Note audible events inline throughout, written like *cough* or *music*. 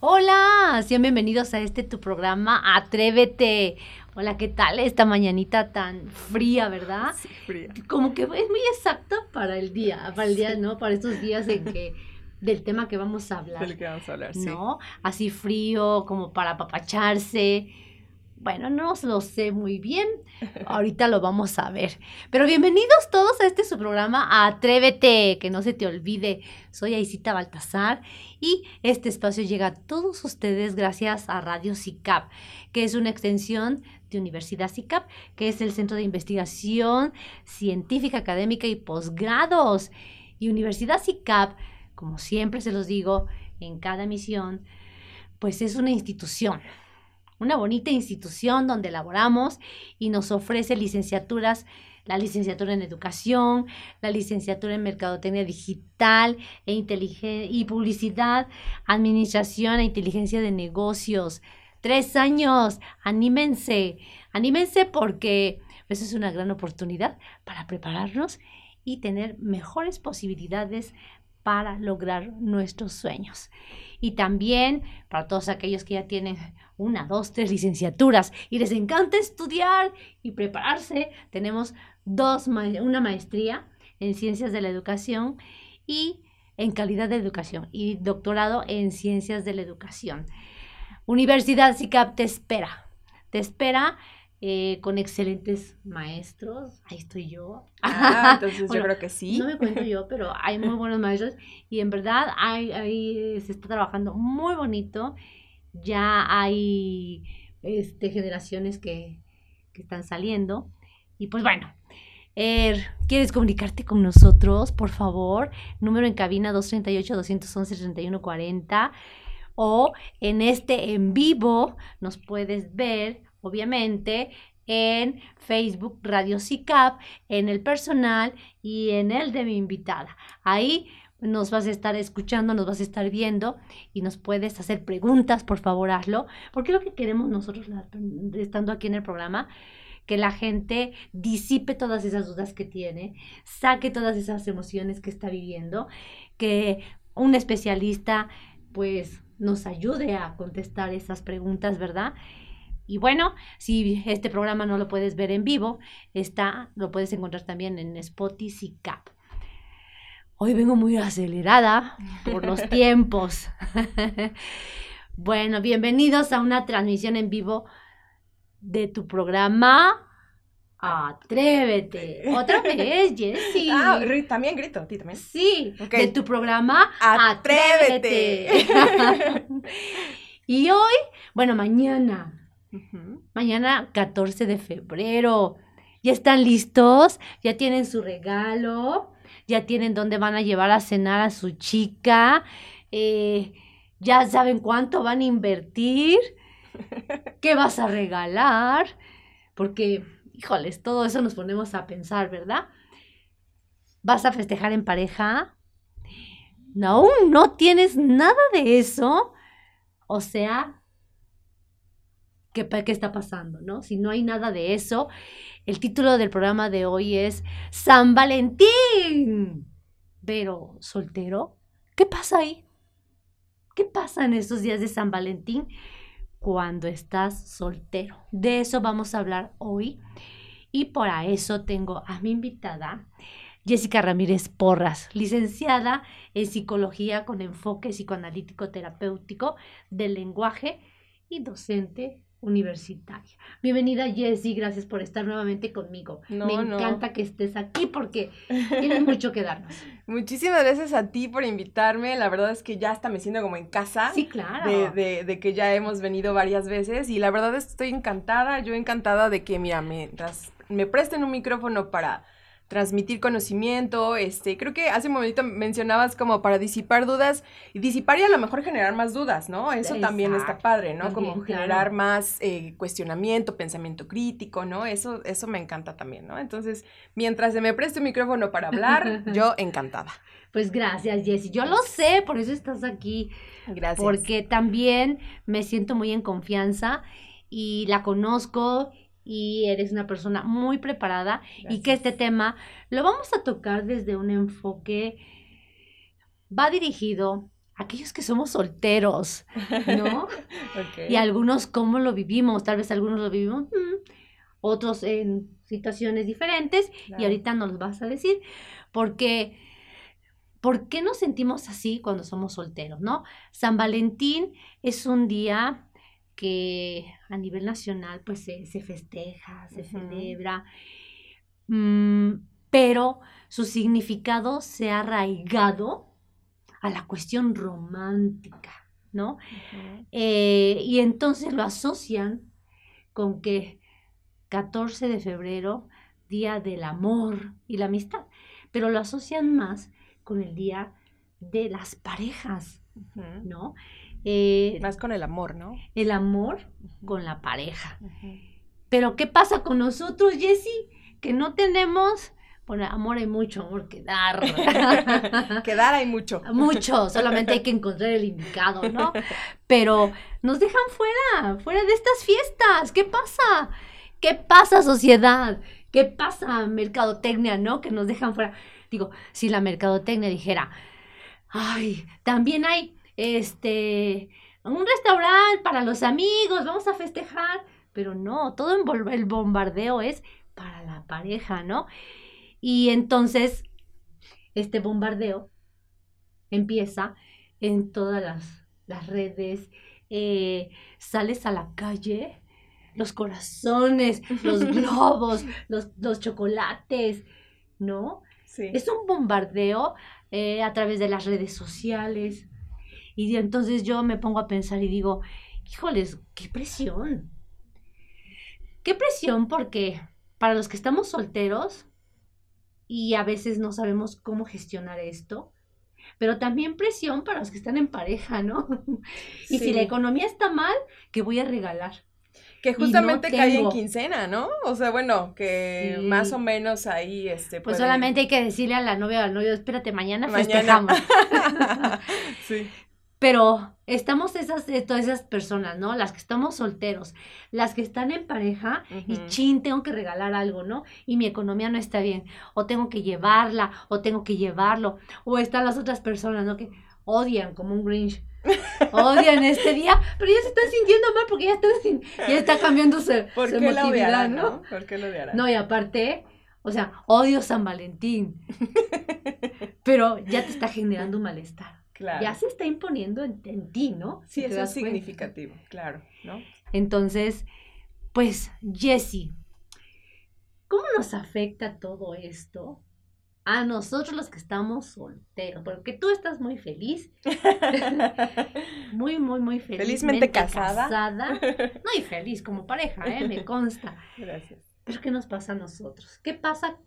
Hola, sean bienvenidos a este tu programa Atrévete. Hola, ¿qué tal esta mañanita tan fría, verdad? Sí, fría. Como que es muy exacta para el día, para el día, ¿no? Para estos días en que del tema que vamos a hablar. Del que vamos a hablar, sí. ¿No? Así frío, como para apapacharse. Bueno, no lo sé muy bien. Ahorita lo vamos a ver. Pero bienvenidos todos a este su programa Atrévete, que no se te olvide. Soy Aisita Baltasar y este espacio llega a todos ustedes gracias a Radio CICAP, que es una extensión de Universidad CICAP, que es el Centro de Investigación Científica, Académica y Posgrados. Y Universidad CICAP, como siempre se los digo en cada misión, pues es una institución una bonita institución donde elaboramos y nos ofrece licenciaturas, la licenciatura en educación, la licenciatura en mercadotecnia digital e y publicidad, administración e inteligencia de negocios. Tres años, anímense, anímense porque eso es una gran oportunidad para prepararnos y tener mejores posibilidades para lograr nuestros sueños. Y también para todos aquellos que ya tienen una, dos, tres licenciaturas y les encanta estudiar y prepararse, tenemos dos, una maestría en ciencias de la educación y en calidad de educación y doctorado en ciencias de la educación. Universidad SICAP te espera, te espera eh, con excelentes maestros. Ahí estoy yo. Ah, *laughs* entonces yo creo que sí. No me cuento yo, pero hay muy buenos maestros y en verdad hay, se está trabajando muy bonito. Ya hay este, generaciones que, que están saliendo. Y pues bueno, Er, ¿Quieres comunicarte con nosotros? Por favor, número en cabina 238-211-3140 o en este en vivo nos puedes ver obviamente, en Facebook Radio CICAP, en el personal y en el de mi invitada. Ahí nos vas a estar escuchando, nos vas a estar viendo y nos puedes hacer preguntas, por favor, hazlo, porque lo que queremos nosotros, estando aquí en el programa, que la gente disipe todas esas dudas que tiene, saque todas esas emociones que está viviendo, que un especialista pues nos ayude a contestar esas preguntas, ¿verdad? Y bueno, si este programa no lo puedes ver en vivo, está, lo puedes encontrar también en Spotify Cap. Hoy vengo muy acelerada por los *laughs* tiempos. *laughs* bueno, bienvenidos a una transmisión en vivo de tu programa Atrévete. Otra vez, Jessie. *laughs* Ah, también grito, a ti también. Sí, de tu programa Atrévete. Atrévete. y hoy, bueno, mañana, Mañana 14 de febrero. ¿Ya están listos? ¿Ya tienen su regalo? ¿Ya tienen dónde van a llevar a cenar a su chica? Eh, ¿Ya saben cuánto van a invertir? *laughs* ¿Qué vas a regalar? Porque, híjoles, todo eso nos ponemos a pensar, ¿verdad? ¿Vas a festejar en pareja? No, no tienes nada de eso. O sea, qué, está pasando, ¿no? Si no hay nada de eso, el título del programa de hoy es San Valentín. Pero, ¿soltero? ¿Qué pasa ahí? ¿Qué pasa en estos días de San Valentín cuando estás soltero? De eso vamos a hablar hoy. Y por eso tengo a mi invitada, Jessica Ramírez Porras, licenciada en psicología con enfoque psicoanalítico terapéutico del lenguaje y docente universitaria. Bienvenida Jessie, gracias por estar nuevamente conmigo. Me encanta que estés aquí porque tienes mucho que darnos. *laughs* Muchísimas gracias a ti por invitarme. La verdad es que ya hasta me siento como en casa. Sí, claro. De, de, de que ya hemos venido varias veces y la verdad es que estoy encantada. Yo encantada de que, mira, mientras me presten un micrófono para transmitir conocimiento, este, creo que hace un momento mencionabas como para disipar dudas, y disipar y a lo mejor generar más dudas, ¿no? Eso también está padre, ¿no? como generar más eh, cuestionamiento, pensamiento crítico, ¿no? Eso, eso me encanta también, ¿no? Entonces, mientras se me preste un micrófono para hablar, *laughs* yo encantada. Pues gracias, Jessie. Yo lo sé, por eso estás aquí. Gracias. Porque también me siento muy en confianza y la conozco y eres una persona muy preparada y que este tema lo vamos a tocar desde un enfoque, va dirigido aquellos que somos solteros, ¿no? *laughs* Y algunos cómo lo vivimos, tal vez algunos lo vivimos, mm, otros en situaciones diferentes, y ahorita nos vas a decir, porque... ¿Por qué nos sentimos así cuando somos solteros, no? San Valentín es un día que a nivel nacional pues se, festeja, se celebra, mm, pero su significado se ha arraigado a la cuestión romántica, ¿no? Eh, y entonces lo asocian con que 14 de febrero, día del amor y la amistad, pero lo asocian más con el día de las parejas, ¿no? Eh, más con el amor, ¿no? El amor con la pareja. Pero ¿qué pasa con nosotros, Jessie? Que no tenemos bueno, amor hay mucho, amor que dar. *laughs* que dar hay mucho. Mucho, solamente hay que encontrar el indicado, ¿no? Pero nos dejan fuera, fuera de estas fiestas. ¿Qué pasa? ¿Qué pasa, sociedad? ¿Qué pasa, mercadotecnia, no? Que nos dejan fuera. Digo, si la mercadotecnia dijera, ay, también hay, este, un restaurante para los amigos, vamos a festejar. Pero no, todo el bombardeo es para la pareja, ¿no? Y entonces, este bombardeo empieza en todas las, redes, eh, sales a la calle, los corazones, los *laughs* globos, los, chocolates, ¿no? Sí. Es un bombardeo eh, a través de las redes sociales. Y entonces yo me pongo a pensar y digo, híjoles, qué presión. Qué presión porque para los que estamos solteros, y a veces no sabemos cómo gestionar esto. Pero también presión para los que están en pareja, ¿no? *laughs* y si la economía está mal, ¿qué voy a regalar? Que justamente cae en quincena, ¿no? O sea, bueno, que más o menos ahí, este... Pues solamente hay que decirle a la novia o al novio, espérate, mañana, mañana. festejamos. *laughs* sí. Pero estamos esas, eh, todas esas personas, ¿no? Las que estamos solteros, las que están en pareja y chin, tengo que regalar algo, ¿no? Y mi economía no está bien. O tengo que llevarla, o tengo que llevarlo. O están las otras personas, ¿no? Que odian como un Grinch. Odian este día, pero ya se están sintiendo mal porque ya, están, ya está cambiando su, *laughs* ¿Por qué emotividad, ¿no? ¿Por qué lo odiarán? No, y aparte, o sea, odio San Valentín. *laughs* pero ya te está generando un malestar ya se está imponiendo en, ti, ¿no? Sí, eso es significativo, claro, ¿no? Entonces, pues, Jessie, ¿cómo nos afecta todo esto a nosotros los que estamos solteros? Porque tú estás muy feliz. *laughs* muy, muy, muy feliz. Felizmente casada. casada. *laughs* No, y feliz como pareja, ¿eh? Me consta. Gracias. Pero ¿qué nos pasa a nosotros? ¿Qué pasa?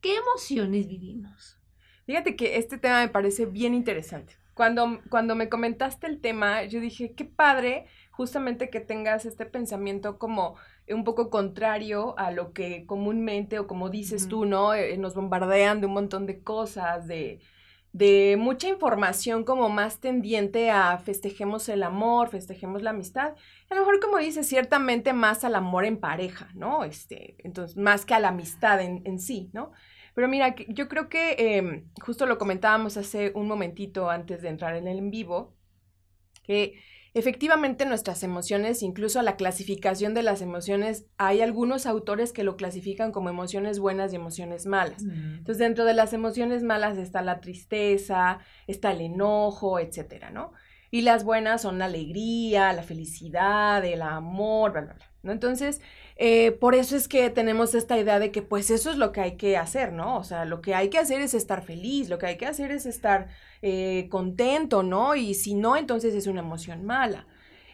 ¿Qué emociones vivimos? Fíjate que este tema me parece bien interesante. Cuando, cuando me comentaste el tema, yo dije, qué padre justamente que tengas este pensamiento como un poco contrario a lo que comúnmente o como dices tú, ¿no? Eh, nos bombardean de un montón de cosas, de, de mucha información como más tendiente a festejemos el amor, festejemos la amistad. A lo mejor como dices, ciertamente más al amor en pareja, ¿no? Este, entonces, más que a la amistad en, en sí, ¿no? Pero mira, yo creo que em, justo lo comentábamos hace un momentito antes de entrar en el en vivo, que efectivamente nuestras emociones, incluso la clasificación de las emociones, hay algunos autores que lo clasifican como emociones buenas y emociones malas. Mm. Entonces, dentro de las emociones malas está la tristeza, está el enojo, etcétera, ¿no? Y las buenas son la alegría, la felicidad, el amor, bla, bla, bla. ¿No? Entonces, eh, por eso es que tenemos esta idea de que pues eso es lo que hay que hacer, ¿no? O sea, lo que hay que hacer es estar feliz, lo que hay que hacer es estar eh, contento, ¿no? Y si no, entonces es una emoción mala.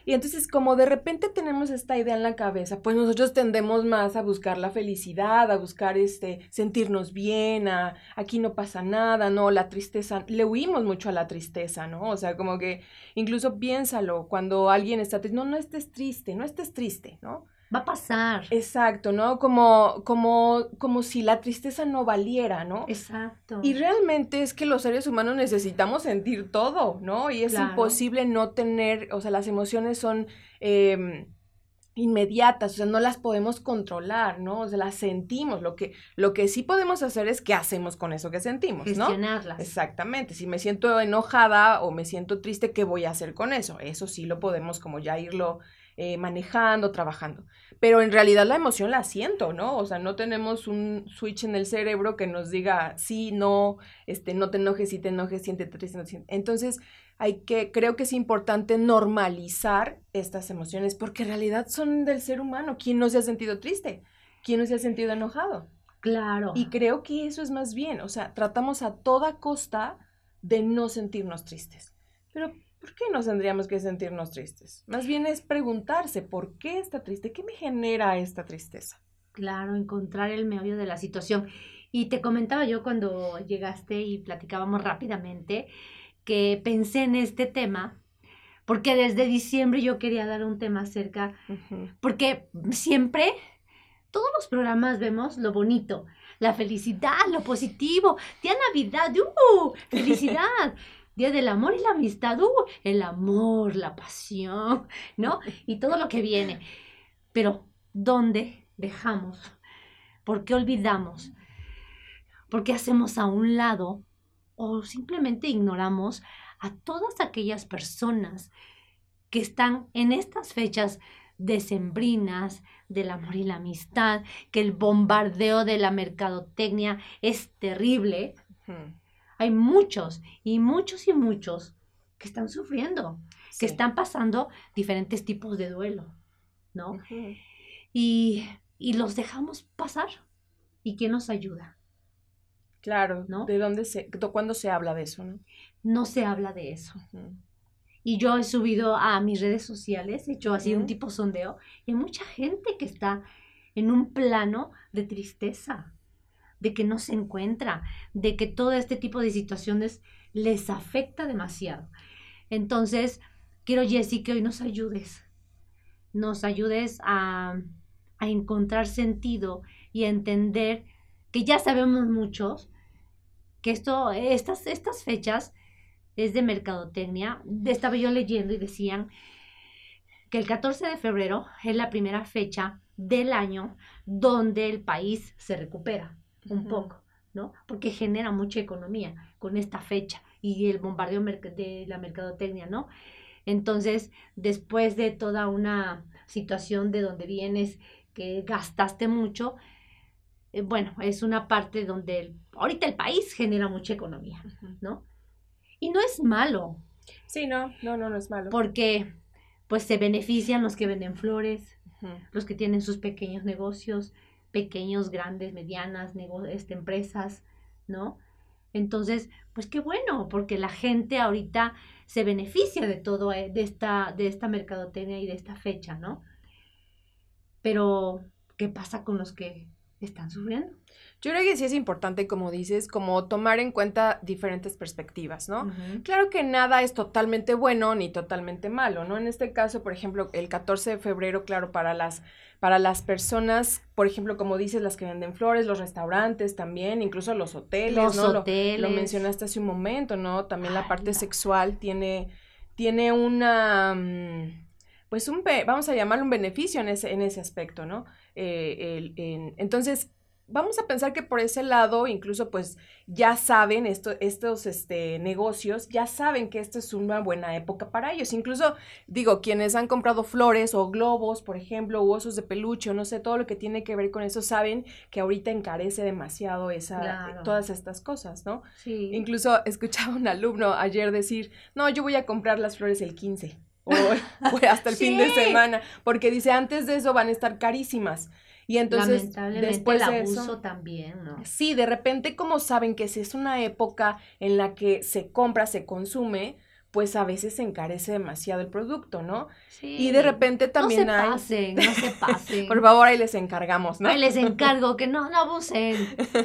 Y entonces como de repente tenemos esta idea en la cabeza, pues nosotros tendemos más a buscar la felicidad, a buscar este sentirnos bien, a aquí no pasa nada, no, la tristeza, le huimos mucho a la tristeza, ¿no? O sea, como que incluso piénsalo cuando alguien está triste, no, no estés triste, no estés triste, ¿no? Va a pasar. Exacto, ¿no? Como, como, como si la tristeza no valiera, ¿no? Exacto. Y realmente es que los seres humanos necesitamos sentir todo, ¿no? Y es imposible no tener, o sea, las emociones son... Em, inmediatas, o sea, no las podemos controlar, ¿no? O sea, las sentimos. Lo que, lo que sí podemos hacer es qué hacemos con eso que sentimos, ¿no? Gestionarlas. Exactamente. Si me siento enojada o me siento triste, ¿qué voy a hacer con eso? Eso sí lo podemos como ya irlo eh, manejando, trabajando. Pero en realidad la emoción la siento, ¿no? O sea, no tenemos un switch en el cerebro que nos diga sí, no, este, no te enojes, sí te enojes, siéntete triste, no. Entonces, hay que, creo que es importante normalizar estas emociones porque en realidad son del ser humano. ¿Quién no se ha sentido triste? ¿Quién no se ha sentido enojado? Claro. Y creo que eso es más bien, o sea, tratamos a toda costa de no sentirnos tristes. Pero, ¿por qué nos tendríamos que sentirnos tristes? Más bien es preguntarse, ¿por qué está triste? ¿Qué me genera esta tristeza? Claro, encontrar el meollo de la situación. Y te comentaba yo cuando llegaste y platicábamos rápidamente, que pensé en este tema, porque desde diciembre yo quería dar un tema acerca, porque siempre, todos los programas vemos lo bonito, la felicidad, lo positivo, día Navidad, ¡uh! *laughs* ¡Felicidad! Día del amor y la amistad, ¡uh! El amor, la pasión, ¿no? *laughs* Y todo lo que viene. Pero, ¿dónde dejamos? ¿Por qué olvidamos? ¿Por qué hacemos a un lado o simplemente ignoramos a todas aquellas personas que están en estas fechas decembrinas del amor y la amistad, que el bombardeo de la mercadotecnia es terrible. Hay muchos y muchos y muchos que están sufriendo, que están pasando diferentes tipos de duelo, ¿no? y, y los dejamos pasar. ¿Y quién nos ayuda? Claro, ¿no? ¿De dónde se, cuándo se habla de eso, no? No se habla de eso. Y yo he subido a mis redes sociales, he hecho así un tipo sondeo, y hay mucha gente que está en un plano de tristeza, de que no se encuentra, de que todo este tipo de situaciones les afecta demasiado. Entonces, quiero, Jessy, que hoy nos ayudes, nos ayudes a, encontrar sentido y a entender que ya sabemos muchos, que esto, estas, estas fechas es de mercadotecnia. Estaba yo leyendo y decían que el 14 de febrero es la primera fecha del año donde el país se recupera un poco, ¿no? Porque genera mucha economía con esta fecha y el bombardeo de la mercadotecnia, ¿no? Entonces, después de toda una situación de donde vienes, que gastaste mucho, eh, bueno, es una parte donde ahorita el país genera mucha economía, ¿no? Y no es malo. Sí, no, no, no, no es malo. Porque pues se benefician los que venden flores, los que tienen sus pequeños negocios, pequeños, grandes, medianas, este, empresas, ¿no? Entonces, pues qué bueno, porque la gente ahorita se beneficia de todo, eh, de esta, de esta mercadotecnia y de esta fecha, ¿no? Pero, ¿qué pasa con los que están sufriendo. Yo creo que sí es importante, como dices, como tomar en cuenta diferentes perspectivas, ¿no? Claro que nada es totalmente bueno ni totalmente malo, ¿no? En este caso, por ejemplo, el 14 de febrero, claro, para las, para las personas, por ejemplo, como dices, las que venden flores, los restaurantes también, incluso los hoteles, los ¿no? Hoteles. Lo, mencionaste hace un momento, ¿no? También la parte sexual tiene, tiene una... Mm, pues un, vamos a llamarlo un beneficio en ese, en ese aspecto, ¿no? Eh, entonces, vamos a pensar que por ese lado, incluso pues ya saben, esto, estos este, negocios, ya saben que esta es una buena época para ellos. Incluso, digo, quienes han comprado flores o globos, por ejemplo, u osos de peluche, no sé, todo lo que tiene que ver con eso, saben que ahorita encarece demasiado esa, todas estas cosas, ¿no? Sí. Incluso *laughs* escuchaba un alumno ayer decir, no, yo voy a comprar las flores el 15 *laughs* o, hasta el fin de semana, porque dice, antes de eso van a estar carísimas. Y entonces, después el abuso también, ¿no? Sí, de repente, como saben que si es una época en la que se compra, se consume, pues a veces se encarece demasiado el producto, ¿no? Sí. Y de repente también no se Pasen, no se pasen. *laughs* Por favor, ahí les encargamos, ¿no? Ahí les *laughs* encargo que no, no abusen.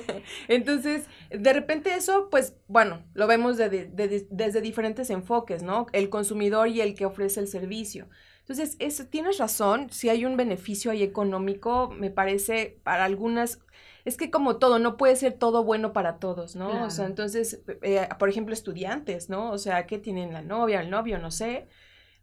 *laughs* Entonces, de repente eso, pues, bueno, lo vemos desde diferentes enfoques, ¿no? El consumidor y el que ofrece el servicio. Entonces, eso, tienes razón, si hay un beneficio ahí económico, me parece, para algunas es que como todo, no puede ser todo bueno para todos, ¿no? O sea, entonces, eh, por ejemplo, estudiantes, ¿no? O sea, ¿qué tienen la novia, el novio? No sé.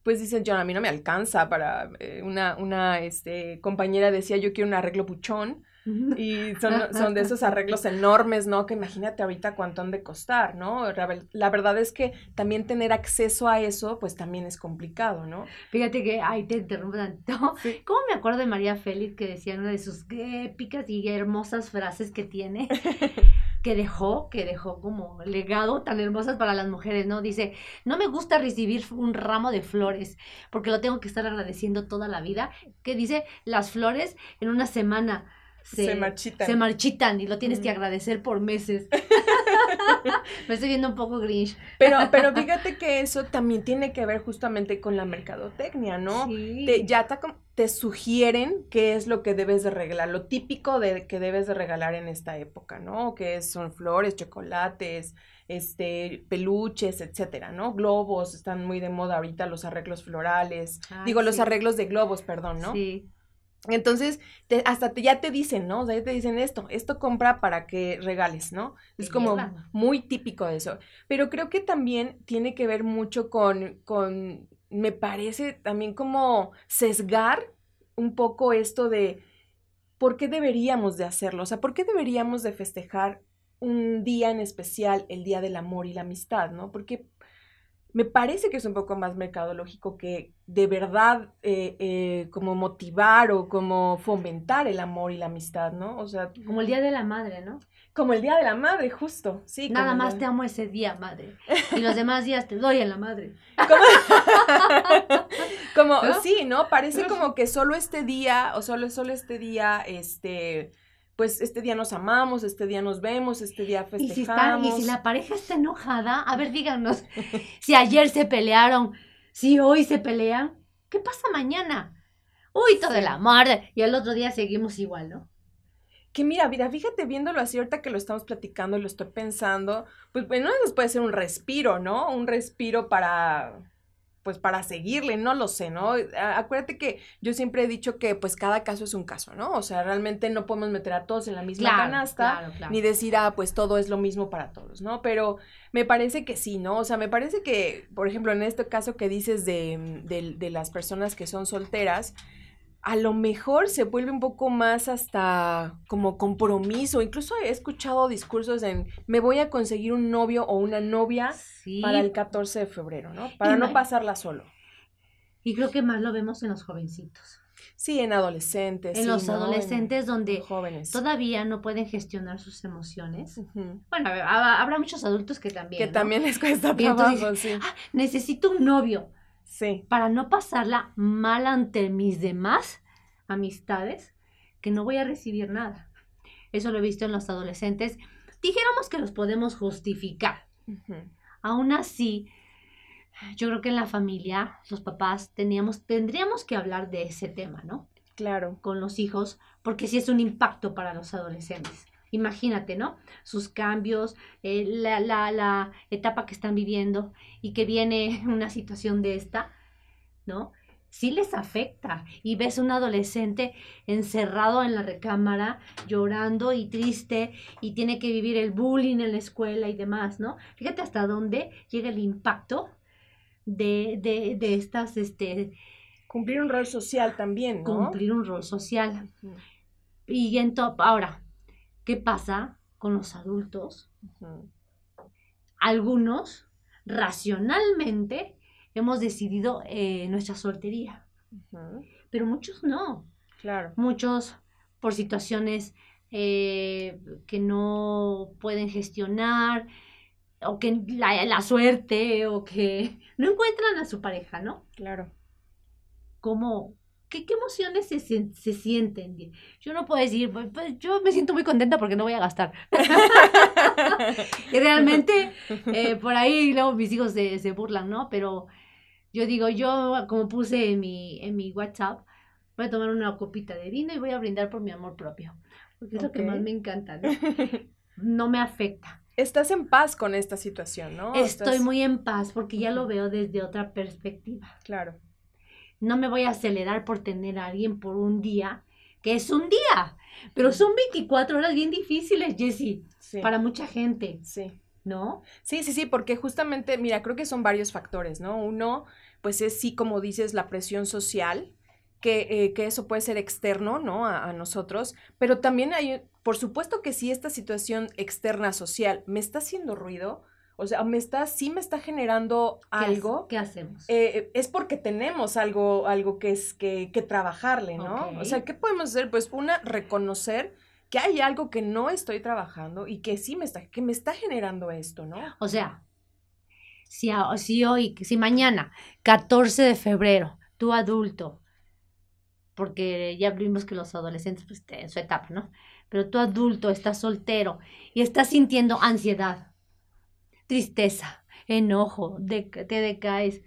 pues dicen, yo a mí no me alcanza para eh, una, una este, compañera decía, yo quiero un arreglo puchón. Y son, *laughs* son, de esos arreglos enormes, ¿no? Que imagínate ahorita cuánto han de costar, ¿no? La verdad es que también tener acceso a eso, pues también es complicado, ¿no? Fíjate que, ay, te interrumpo tanto. ¿Cómo me acuerdo de María Félix que decía una de sus épicas y hermosas frases que tiene? *laughs* que dejó, que dejó como legado tan hermosas para las mujeres, ¿no? Dice, no me gusta recibir un ramo de flores, porque lo tengo que estar agradeciendo toda la vida. Que dice, las flores en una semana se, marchitan. Se marchitan y lo tienes que agradecer por meses. *laughs* *laughs* Me estoy viendo un poco grinch. Pero, *laughs* pero fíjate que eso también tiene que ver justamente con la mercadotecnia, ¿no? Te, ya te, te, sugieren qué es lo que debes de regalar, lo típico de que debes de regalar en esta época, ¿no? Que son flores, chocolates, este, peluches, etcétera, ¿no? Globos, están muy de moda ahorita los arreglos florales, digo, los arreglos de globos, perdón, ¿no? Sí. Entonces, hasta te, ya te dicen, ¿no? O sea, ya te dicen esto, esto compra para que regales, ¿no? Es como muy típico de eso. Pero creo que también tiene que ver mucho con, con, me parece también como sesgar un poco esto de por qué deberíamos de hacerlo, o sea, por qué deberíamos de festejar un día en especial, el Día del Amor y la Amistad, ¿no? Porque me parece que es un poco más mercadológico que de verdad eh, eh, como motivar o como fomentar el amor y la amistad, ¿no? O sea... Como el Día de la Madre, ¿no? Como el Día de la Madre, justo, sí. Nada más te amo ese día, madre. *laughs* Y los demás días te doy en la madre. Como, *laughs* sí, ¿no? Parece como que solo este día, o solo, solo este día, este pues este día nos amamos, este día nos vemos, este día festejamos. Y si, y si la pareja está enojada, a ver, díganos, *laughs* si ayer se pelearon, si hoy se pelean, ¿qué pasa mañana? Uy, todo el amor, y el otro día seguimos igual, ¿no? Que mira, mira, fíjate viéndolo así ahorita que lo estamos platicando y lo estoy pensando, pues bueno, eso puede ser un respiro, ¿no? Un respiro para pues para seguirle, no lo sé, ¿no? Acuérdate que yo siempre he dicho que pues cada caso es un caso, ¿no? O sea, realmente no podemos meter a todos en la misma canasta, ni decir, ah, pues todo es lo mismo para todos, ¿no? Pero me parece que sí, ¿no? O sea, me parece que, por ejemplo, en este caso que dices de, de, de las personas que son solteras, a lo mejor se vuelve un poco más hasta como compromiso. Incluso he escuchado discursos en me voy a conseguir un novio o una novia para el 14 de febrero, ¿no? Para no pasarla solo. Y creo que más lo vemos en los jovencitos. Sí, en adolescentes. En los adolescentes donde jóvenes. todavía no pueden gestionar sus emociones. Bueno, habrá muchos adultos que también. Que también les cuesta trabajo, sí. Ah, necesito un novio Sí. Para no pasarla mal ante mis demás amistades, que no voy a recibir nada. Eso lo he visto en los adolescentes. Dijéramos que los podemos justificar. Aún así, yo creo que en la familia, los papás teníamos, tendríamos que hablar de ese tema, ¿no? Claro. Con los hijos, porque sí es un impacto para los adolescentes. Imagínate, ¿no? Sus cambios, eh, la, la, la etapa que están viviendo y que viene *laughs* una situación de esta, ¿no? sí les afecta. Y ves un adolescente encerrado en la recámara, llorando y triste, y tiene que vivir el bullying en la escuela y demás, ¿no? Fíjate hasta dónde llega el impacto de, de, de estas, este... Cumplir un rol social también, ¿no? Cumplir un rol social. Y entonces, ahora, ¿Qué pasa con los adultos? Algunos, racionalmente, hemos decidido eh, nuestra soltería, pero muchos no. Claro. Muchos por situaciones eh, que no pueden gestionar, o que la, la, suerte, o que *laughs* no encuentran a su pareja, ¿no? Claro. ¿Cómo, ¿Qué, emociones se, se, sienten? Yo no puedo decir, pues, pues, yo me siento muy contenta porque no voy a gastar. *laughs* y realmente, eh, por ahí luego mis hijos se, se, burlan, ¿no? Pero yo digo, yo como puse en mi, en mi WhatsApp, voy a tomar una copita de vino y voy a brindar por mi amor propio. Porque es lo que más me encanta, ¿no? *laughs* No me afecta. Estás en paz con esta situación, ¿no? Estoy muy en paz porque ya lo veo desde otra perspectiva. Claro no me voy a acelerar por tener a alguien por un día, que es un día, pero son 24 horas bien difíciles, Jessie, para mucha gente. Sí. ¿No? Sí, sí, sí, porque justamente, mira, creo que son varios factores, ¿no? Uno, pues es sí, como dices, la presión social, que, eh, que eso puede ser externo, ¿no? A, a, nosotros, pero también hay, por supuesto que si esta situación externa social me está haciendo ruido, o sea, me está, sí me está generando algo. ¿Qué hacemos? Eh, es porque tenemos algo, algo que es que, que trabajarle, ¿no? Okay. O sea, ¿qué podemos hacer? Pues una, reconocer que hay algo que no estoy trabajando y que sí me está, que me está generando esto, ¿no? O sea, si, si hoy, si mañana, 14 de febrero, tú adulto, porque ya vimos que los adolescentes, pues, en su etapa, ¿no? Pero tú adulto estás soltero y estás sintiendo ansiedad, tristeza, enojo, de, te decaes.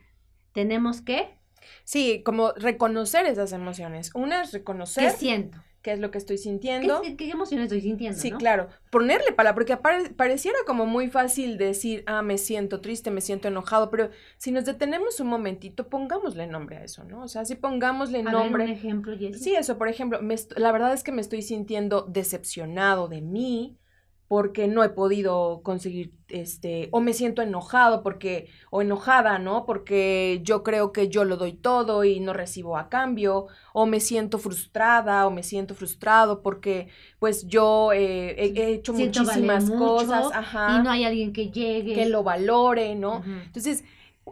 Tenemos que... Sí, como reconocer esas emociones. Una es reconocer... ¿Qué siento? qué es lo que estoy sintiendo. ¿Qué, qué emociones estoy sintiendo? Sí, ¿no? claro. Ponerle palabra, porque pare, pareciera como muy fácil decir, ah, me siento triste, me siento enojado, pero si nos detenemos un momentito, pongámosle nombre a eso, ¿no? O sea, si pongámosle a nombre. Ver un ejemplo, Jessie. Sí, eso, por ejemplo, me, la verdad es que me estoy sintiendo decepcionado de mí, porque no he podido conseguir este o me siento enojado porque o enojada, ¿no? Porque yo creo que yo lo doy todo y no recibo a cambio o me siento frustrada o me siento frustrado porque pues yo eh, he, he, hecho siento muchísimas vale cosas, mucho, ajá, y no hay alguien que llegue que lo valore, ¿no? Uh -huh. Entonces,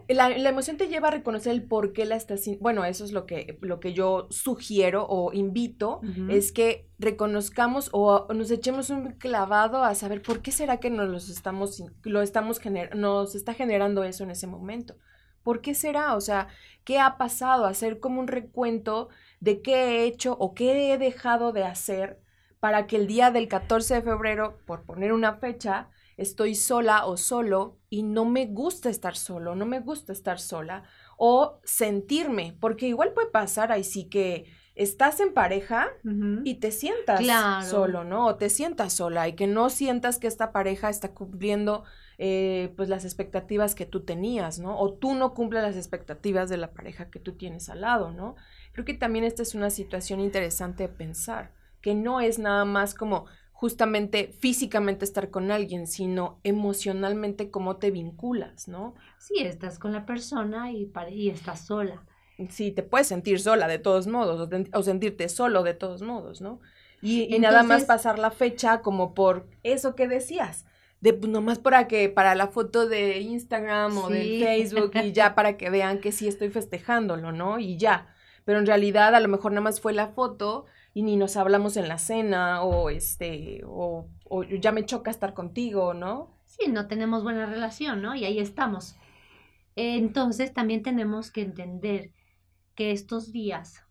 la, la, emoción te lleva a reconocer el por qué la estás bueno eso es lo que lo que yo sugiero o invito uh -huh. es que reconozcamos o nos echemos un clavado a saber por qué será que nos los estamos lo estamos gener nos está generando eso en ese momento. Por qué será o sea qué ha pasado hacer como un recuento de qué he hecho o qué he dejado de hacer para que el día del 14 de febrero por poner una fecha estoy sola o solo y no me gusta estar solo, no me gusta estar sola o sentirme, porque igual puede pasar ahí sí que estás en pareja uh -huh. y te sientas claro. solo, ¿no? O te sientas sola y que no sientas que esta pareja está cumpliendo eh, pues las expectativas que tú tenías, ¿no? O tú no cumples las expectativas de la pareja que tú tienes al lado, ¿no? Creo que también esta es una situación interesante de pensar, que no es nada más como justamente físicamente estar con alguien, sino emocionalmente cómo te vinculas, ¿no? Sí, estás con la persona y, y estás sola. Sí, te puedes sentir sola de todos modos, o, te, o sentirte solo de todos modos, ¿no? Y, nada más pasar la fecha como por eso que decías, de pues, nomás para que, para la foto de Instagram o sí. de Facebook y *laughs* ya para que vean que sí estoy festejándolo, ¿no? Y ya. Pero en realidad a lo mejor nada más fue la foto y ni nos hablamos en la cena o este o, ya me choca estar contigo, ¿no? Sí, no tenemos buena relación, ¿no? Y ahí estamos. Entonces también tenemos que entender que estos días,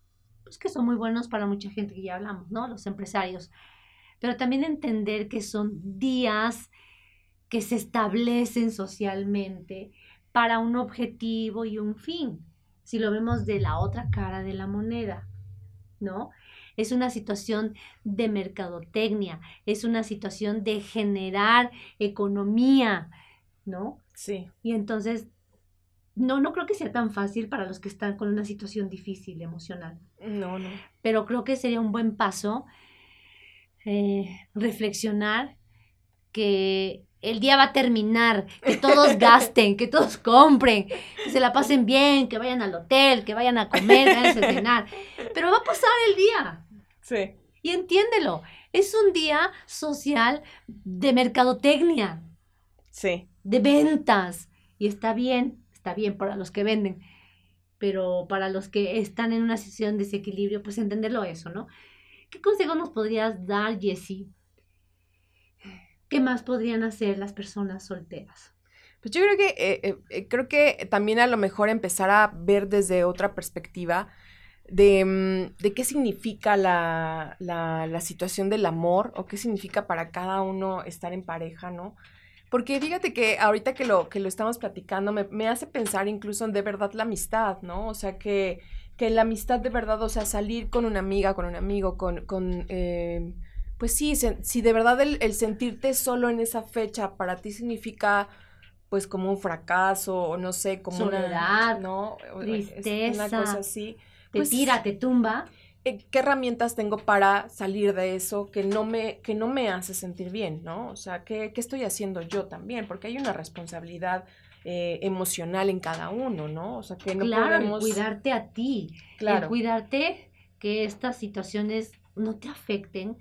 pues que son muy buenos para mucha gente que ya hablamos, ¿no? Los empresarios, pero también entender que son días que se establecen socialmente para un objetivo y un fin, si lo vemos de la otra cara de la moneda, ¿no? Es una situación de mercadotecnia, es una situación de generar economía, ¿no? Sí. Y entonces, no, no creo que sea tan fácil para los que están con una situación difícil emocional. No, no. Pero creo que sería un buen paso eh, reflexionar que el día va a terminar, que todos *laughs* gasten, que todos compren, que se la pasen bien, que vayan al hotel, que vayan a comer, que vayan a cenar. Pero va a pasar el día. Sí. Y entiéndelo, es un día social de mercadotecnia. Sí. De ventas. Y está bien, está bien para los que venden. Pero para los que están en una situación de desequilibrio, pues entenderlo eso, ¿no? ¿Qué consejo nos podrías dar, Jessie? ¿Qué más podrían hacer las personas solteras? Pues yo creo que, eh, eh, creo que también a lo mejor empezar a ver desde otra perspectiva de, de qué significa la, la, la, situación del amor o qué significa para cada uno estar en pareja, ¿no? Porque fíjate que ahorita que lo, que lo estamos platicando me, me hace pensar incluso en de verdad la amistad, ¿no? O sea, que, que la amistad de verdad, o sea, salir con una amiga, con un amigo, con... con eh, pues sí, se, si de verdad el, el, sentirte solo en esa fecha para ti significa pues como un fracaso o no sé, como Soledad, una, ¿no? tristeza, una cosa así. Te pues, tira, te tumba. Eh, ¿Qué herramientas tengo para salir de eso que no me, que no me hace sentir bien, ¿no? O sea, ¿qué, ¿qué estoy haciendo yo también? Porque hay una responsabilidad eh, emocional en cada uno, ¿no? O sea, que no claro, podemos... cuidarte a ti, Claro. cuidarte que estas situaciones no te afecten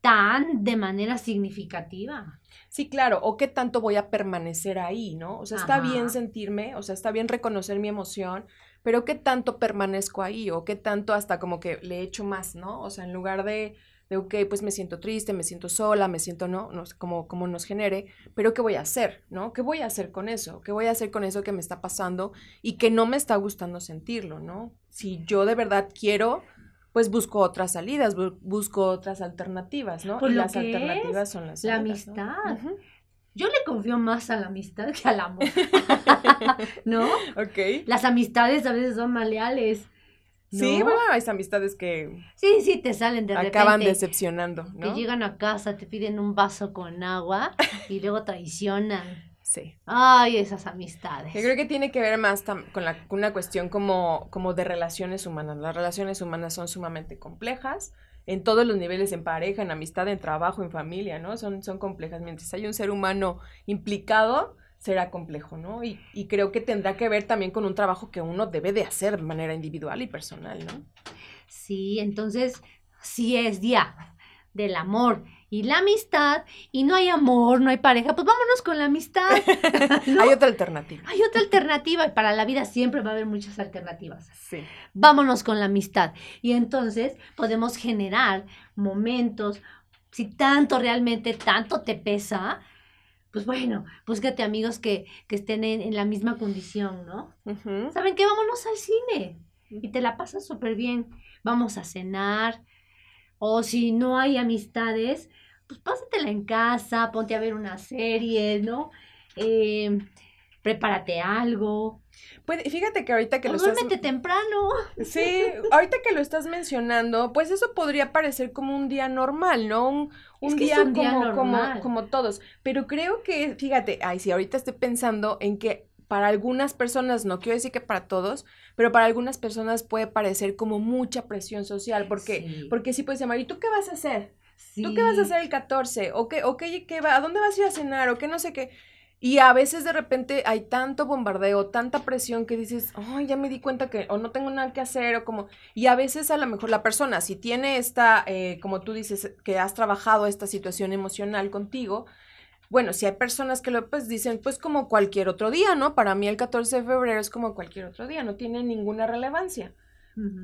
tan de manera significativa. Sí, claro, o qué tanto voy a permanecer ahí, ¿no? O sea, está bien sentirme, o sea, está bien reconocer mi emoción, pero qué tanto permanezco ahí, o qué tanto hasta como que le echo más, ¿no? O sea, en lugar de, de ok, pues me siento triste, me siento sola, me siento, no, no sé, como, como nos genere, pero ¿qué voy a hacer, ¿no? ¿Qué voy a hacer con eso? ¿Qué voy a hacer con eso que me está pasando y que no me está gustando sentirlo, ¿no? Si yo de verdad quiero, pues busco otras salidas, bu- busco otras alternativas, ¿no? Por y lo las que es alternativas son las la salidas, ¿no? amistad. Yo le confío más a la amistad que al amor, *laughs* ¿no? Ok. Las amistades a veces son maleales. Sí, ¿no? bueno, hay amistades que Sí, sí, te salen de acaban repente. decepcionando, Que ¿no? llegan a casa, te piden un vaso con agua y luego traicionan. Sí. Ay, esas amistades. Yo creo que tiene que ver más con, la, con una cuestión como, como de relaciones humanas. Las relaciones humanas son sumamente complejas en todos los niveles, en pareja, en amistad, en trabajo, en familia, ¿no? Son, son complejas. Mientras hay un ser humano implicado, será complejo, ¿no? Y, y creo que tendrá que ver también con un trabajo que uno debe de hacer de manera individual y personal, ¿no? Sí, entonces, si es día del amor y la amistad, y no hay amor, no hay pareja, pues vámonos con la amistad. *laughs* *laughs* ¿no? Hay otra alternativa. Hay otra alternativa y para la vida siempre va a haber muchas alternativas. Sí. Vámonos con la amistad. Y entonces podemos generar momentos, si tanto realmente, tanto te pesa, pues bueno, búscate amigos que, que estén en, en la misma condición, ¿no? ¿Saben qué? Vámonos al cine y te la pasas súper bien. Vamos a cenar. O si no hay amistades, pues pásatela en casa, ponte a ver una serie, ¿no? Eh, prepárate algo. Pues fíjate que ahorita que O lo estás... duérmete temprano. Sí, ahorita que lo estás mencionando, pues eso podría parecer como un día normal, ¿no? Un, un Es que es día, un día como, como, como todos. Pero creo que, fíjate, ay, sí, ahorita estoy pensando en que para algunas personas, no quiero decir que para todos, pero para algunas personas puede parecer como mucha presión social, porque, Sí. porque sí puedes llamar, ¿y tú qué vas a hacer? ¿Tú Sí. qué vas a hacer el 14? ¿O qué, o qué, qué va, a dónde vas a ir a cenar? ¿O qué no sé qué? Y a veces de repente hay tanto bombardeo, tanta presión que dices, ay, ya me di cuenta que o no tengo nada que hacer o como... Y a veces a lo mejor la persona, si tiene esta, eh, como tú dices, que has trabajado esta situación emocional contigo, bueno, si hay personas que lo pues dicen, pues como cualquier otro día, ¿no? Para mí el 14 de febrero es como cualquier otro día, no tiene ninguna relevancia.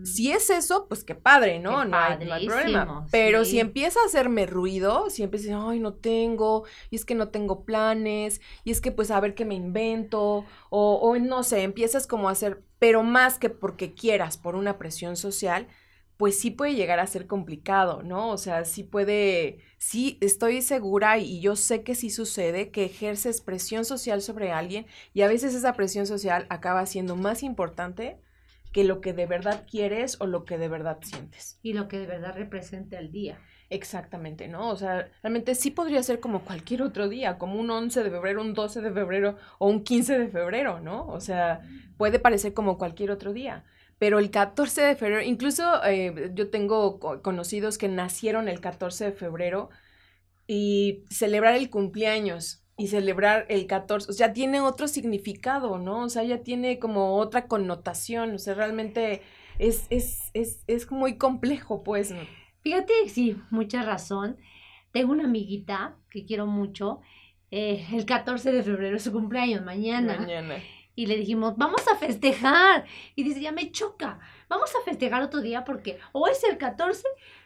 Si es eso, pues qué padre, ¿no? Qué no, hay, no hay problema. Pero sí. si empieza a hacerme ruido, si empieza, ay, no tengo, y es que no tengo planes, y es que pues a ver qué me invento, o, o no sé, empiezas como a hacer, pero más que porque quieras, por una presión social, pues sí puede llegar a ser complicado, ¿no? O sea, sí puede, sí estoy segura y yo sé que sí sucede que ejerces presión social sobre alguien y a veces esa presión social acaba siendo más importante que lo que de verdad quieres o lo que de verdad sientes. Y lo que de verdad representa el día. Exactamente, ¿no? O sea, realmente sí podría ser como cualquier otro día, como un 11 de febrero, un 12 de febrero o un 15 de febrero, ¿no? O sea, puede parecer como cualquier otro día. Pero el 14 de febrero, incluso eh, yo tengo co- conocidos que nacieron el 14 de febrero y celebrar el cumpleaños y celebrar el 14, o sea, tiene otro significado, ¿no? O sea, ya tiene como otra connotación, o sea, realmente es, es, es, es muy complejo, pues. ¿no? Fíjate, sí, mucha razón. Tengo una amiguita que quiero mucho. eh, el 14 de febrero es su cumpleaños, mañana. Mañana. Y le dijimos, vamos a festejar. Y dice, ya me choca. Vamos a festejar otro día porque o es el 14,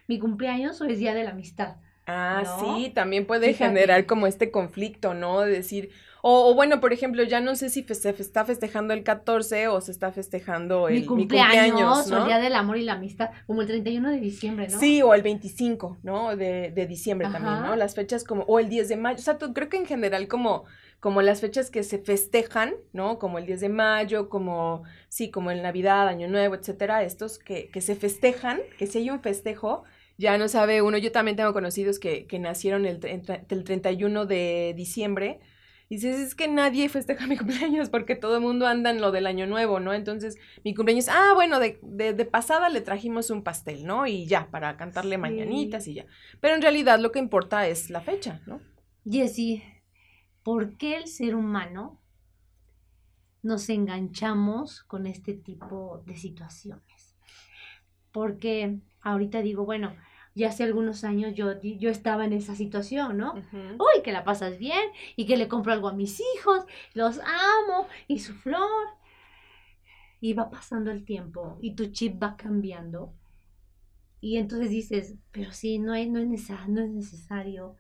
mi cumpleaños, o es Día de la Amistad. Ah, ¿no? sí, también puede Fíjate. generar como este conflicto, ¿no? De decir, o, o bueno, por ejemplo, ya no sé si fe- se está festejando el 14 o se está festejando el mi cumpleaños, o ¿no? el Día del Amor y la Amistad, como el 31 de diciembre, ¿no? Sí, o el 25, ¿no? De, de diciembre también. ¿no? Las fechas como, o el 10 de mayo, o sea, tú- creo que en general como, como las fechas que se festejan, ¿no? Como el 10 de mayo, como, sí, como el Navidad, Año Nuevo, etcétera, estos que, que se festejan, que si hay un festejo, ya no sabe uno, yo también tengo conocidos que, que nacieron el, el 31 de diciembre, y dices, es que nadie festeja *laughs* mi cumpleaños porque todo el mundo anda en lo del año nuevo, ¿no? Entonces, mi cumpleaños, ah, bueno, de, de, de pasada le trajimos un pastel, ¿no? Y ya, para cantarle Sí. mañanitas y ya. Pero en realidad lo que importa es la fecha, ¿no? Jessie, ¿por qué el ser humano nos enganchamos con este tipo de situaciones. Porque ahorita digo, bueno, ya hace algunos años yo, yo estaba en esa situación, ¿no? Uy, que la pasas bien y que le compro algo a mis hijos, los amo y su flor. Y va pasando el tiempo y tu chip va cambiando. Y entonces dices, pero sí, no, hay, no, es, necesario, no es necesario.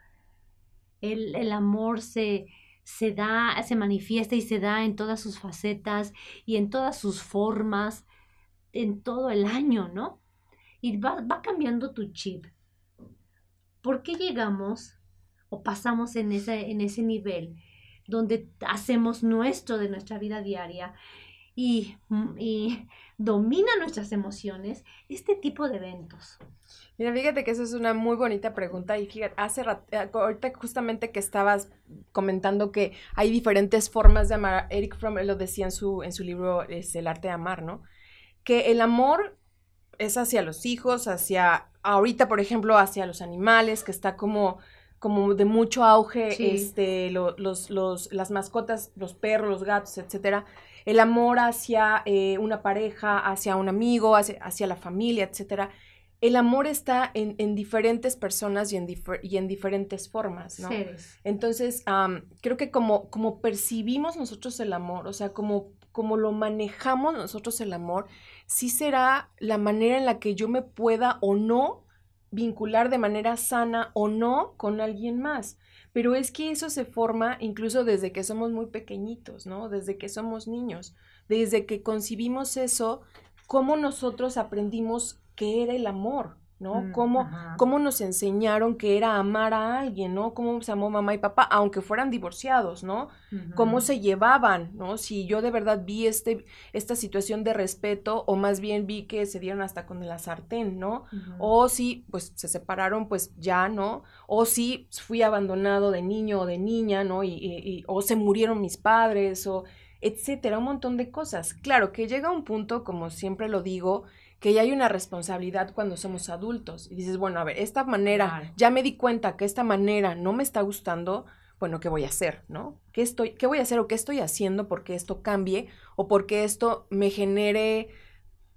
El, el amor se, se da, se manifiesta y se da en todas sus facetas y en todas sus formas, en todo el año, ¿no? Y va, va cambiando tu chip. ¿Por qué llegamos o pasamos en ese, en ese nivel donde hacemos nuestro de nuestra vida diaria y, y domina nuestras emociones este tipo de eventos? Mira, fíjate que eso es una muy bonita pregunta y fíjate, hace rato, eh, ahorita justamente que estabas comentando que hay diferentes formas de amar, Eric Fromm lo decía en su, en su libro es El arte de amar, ¿no? Que el amor es hacia los hijos, hacia, ahorita por ejemplo, hacia los animales, que está como como de mucho auge, este, los, los, las mascotas, los perros, los gatos, etcétera, el amor hacia eh, una pareja, hacia un amigo, hacia, hacia la familia, etcétera. El amor está en, diferentes personas y en, y en, diferentes formas, ¿no? Entonces, creo que como, como percibimos nosotros el amor, o sea, como, como lo manejamos nosotros el amor, sí será la manera en la que yo me pueda o no vincular de manera sana o no con alguien más. Pero es que eso se forma incluso desde que somos muy pequeñitos, ¿no? Desde que somos niños, desde que concibimos eso, cómo nosotros aprendimos qué era el amor, ¿no? Mm, cómo, cómo, nos enseñaron que era amar a alguien, ¿no? Cómo se amó mamá y papá, aunque fueran divorciados, ¿no? Cómo se llevaban, ¿no? Si yo de verdad vi este, esta situación de respeto, o más bien vi que se dieron hasta con la sartén, ¿no? O si, pues, se separaron, pues ya, ¿no? O si fui abandonado de niño o de niña, ¿no? y, o se murieron mis padres, o etcétera, un montón de cosas. Claro que llega un punto, como siempre lo digo, que ya hay una responsabilidad cuando somos adultos. Y dices, bueno, a ver, esta manera, ya me di cuenta que esta manera no me está gustando, bueno, ¿qué voy a hacer? ¿No? ¿Qué, estoy, ¿Qué voy a hacer o qué estoy haciendo porque esto cambie o porque esto me genere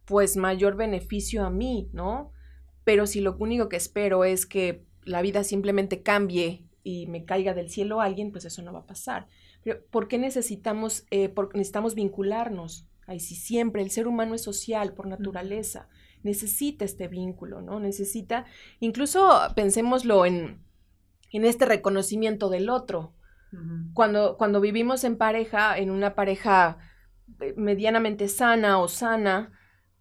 pues mayor beneficio a mí, ¿no? Pero si lo único que espero es que la vida simplemente cambie y me caiga del cielo alguien, pues eso no va a pasar. Pero ¿por qué necesitamos, eh, necesitamos vincularnos? Ay, si siempre el ser humano es social por naturaleza, necesita este vínculo, ¿no? Necesita, incluso pensémoslo en, en este reconocimiento del otro. cuando, cuando vivimos en pareja, en una pareja eh, medianamente sana o sana,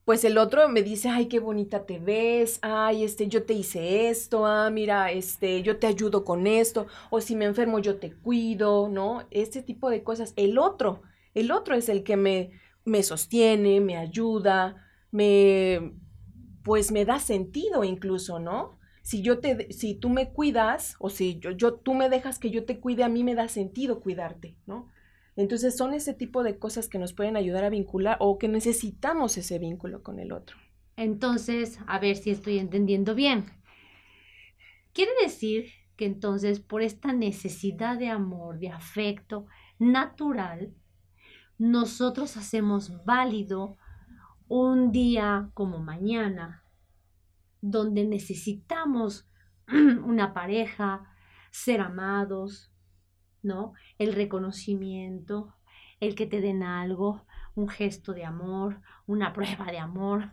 pues el otro me dice, ay, qué bonita te ves, ay, este, yo te hice esto, ah, mira, este, yo te ayudo con esto, o si me enfermo yo te cuido, ¿no? Este tipo de cosas. El otro, el otro es el que me, me sostiene, me ayuda, me, pues me da sentido incluso, ¿no? Si yo te, si tú me cuidas o si yo, yo, tú me dejas que yo te cuide, a mí me da sentido cuidarte, ¿no? Entonces son ese tipo de cosas que nos pueden ayudar a vincular o que necesitamos ese vínculo con el otro. Entonces, a ver si estoy entendiendo bien. Quiere decir que entonces por esta necesidad de amor, de afecto natural, nosotros hacemos válido un día como mañana, donde necesitamos *clears throat* una pareja, ser amados, ¿no? El reconocimiento, el que te den algo, un gesto de amor, una prueba de amor,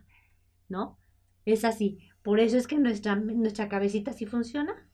¿no? Es así. Por eso es que nuestra, nuestra cabecita sí funciona.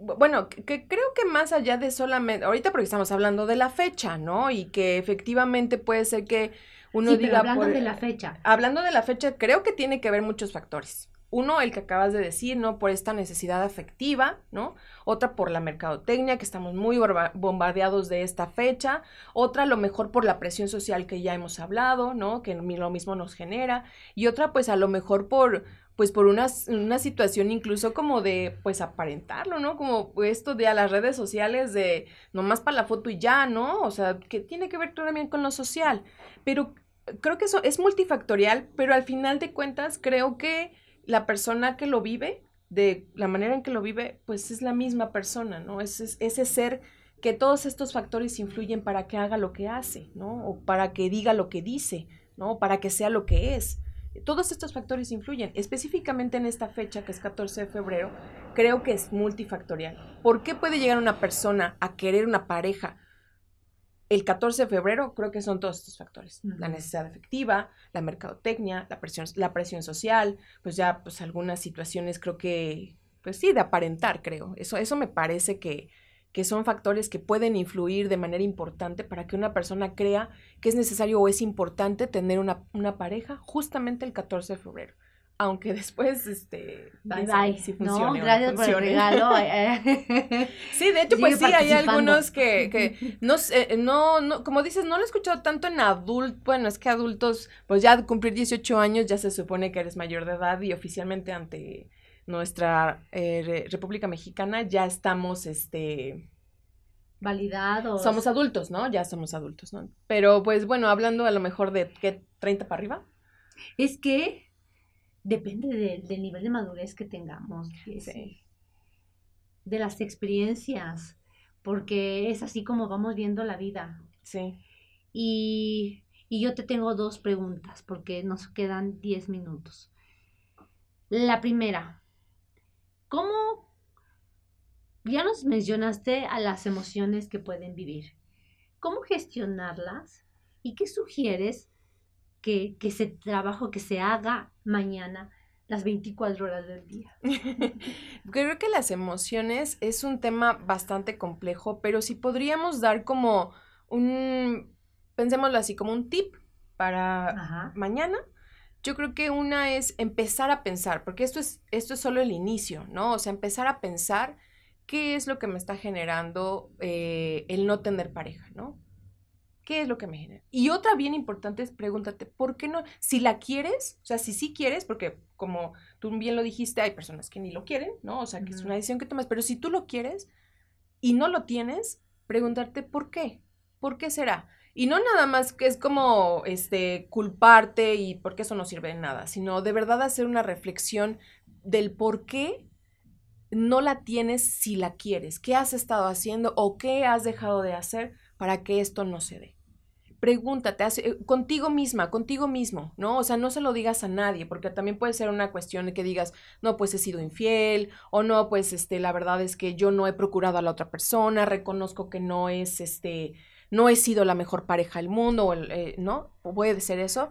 Bueno, que, creo que más allá de solamente, ahorita porque estamos hablando de la fecha, ¿no? Y que efectivamente puede ser que uno diga... hablando de la fecha. Hablando de la fecha, creo que tiene que ver muchos factores. Uno, el que acabas de decir, ¿no? Por esta necesidad afectiva, ¿no? Otra por la mercadotecnia, que estamos muy bombardeados de esta fecha. Otra, a lo mejor por la presión social que ya hemos hablado, ¿no? Que lo mismo nos genera. Y otra, pues a lo mejor por pues por una, una situación incluso como de, pues aparentarlo, ¿no? Como esto de a las redes sociales de nomás para la foto y ya, ¿no? O sea, que tiene que ver también con lo social. Pero creo que eso es multifactorial, pero al final de cuentas creo que la persona que lo vive, de la manera en que lo vive, pues es la misma persona, ¿no? Es, ese ser que todos estos factores influyen para que haga lo que hace, ¿no? O para que diga lo que dice, ¿no? Para que sea lo que es. Todos estos factores influyen. Específicamente en esta fecha, que es 14 de febrero, creo que es multifactorial. ¿Por qué puede llegar una persona a querer una pareja el 14 de febrero? Creo que son todos estos factores. La necesidad efectiva, la mercadotecnia, la presión, la presión social, pues ya pues algunas situaciones creo que, pues sí, de aparentar, creo. Eso, eso me parece que, que son factores que pueden influir de manera importante para que una persona crea que es necesario o es importante tener una, pareja justamente el 14 de febrero. Aunque *laughs* después, este, bye bye. Si no, gracias por el regalo. *laughs* sí, de hecho, pues sí, hay algunos que, que *laughs* no, no, no, como dices, no lo he escuchado tanto en adultos, bueno, es que adultos, pues ya cumplir 18 años ya se supone que eres mayor de edad y oficialmente ante nuestra eh, República Mexicana ya estamos, este... Validados. Somos adultos, ¿no? Ya somos adultos, ¿no? Pero pues bueno, hablando a lo mejor de, ¿qué? ¿30 para arriba? Es que depende del nivel de madurez que tengamos. Sí. De las experiencias, porque es así como vamos viendo la vida. Sí. Y, y yo te tengo dos preguntas, porque nos quedan 10 minutos. La primera, ¿Cómo? Ya nos mencionaste a las emociones que pueden vivir. ¿Cómo gestionarlas? ¿Y qué sugieres que, que ese trabajo que se haga mañana las 24 horas del día. *laughs* Creo que las emociones es un tema bastante complejo, pero si podríamos dar como un, pensémoslo así, como un tip para mañana, yo creo que una es empezar a pensar, porque esto es, esto es solo el inicio, ¿no? O sea, empezar a pensar qué es lo que me está generando eh, el no tener pareja, ¿no? ¿Qué es lo que me genera? Y otra bien importante es pregúntate, ¿por qué no? Si la quieres, o sea, si sí quieres, porque como tú bien lo dijiste, hay personas que ni lo quieren, ¿no? O sea, que es una decisión que tomas, pero si tú lo quieres y no lo tienes, preguntarte, ¿por qué? ¿Por qué será? Y no nada más que es como este culparte y porque eso no sirve de nada, sino de verdad hacer una reflexión del por qué no la tienes si la quieres, qué has estado haciendo o qué has dejado de hacer para que esto no se dé. Pregúntate eh, contigo misma, contigo mismo, ¿no? O sea, no se lo digas a nadie, porque también puede ser una cuestión de que digas, no, pues he sido infiel, o no, pues este, la verdad es que yo no he procurado a la otra persona, reconozco que no es este, no he sido la mejor pareja del mundo, eh, ¿no? Puede ser eso.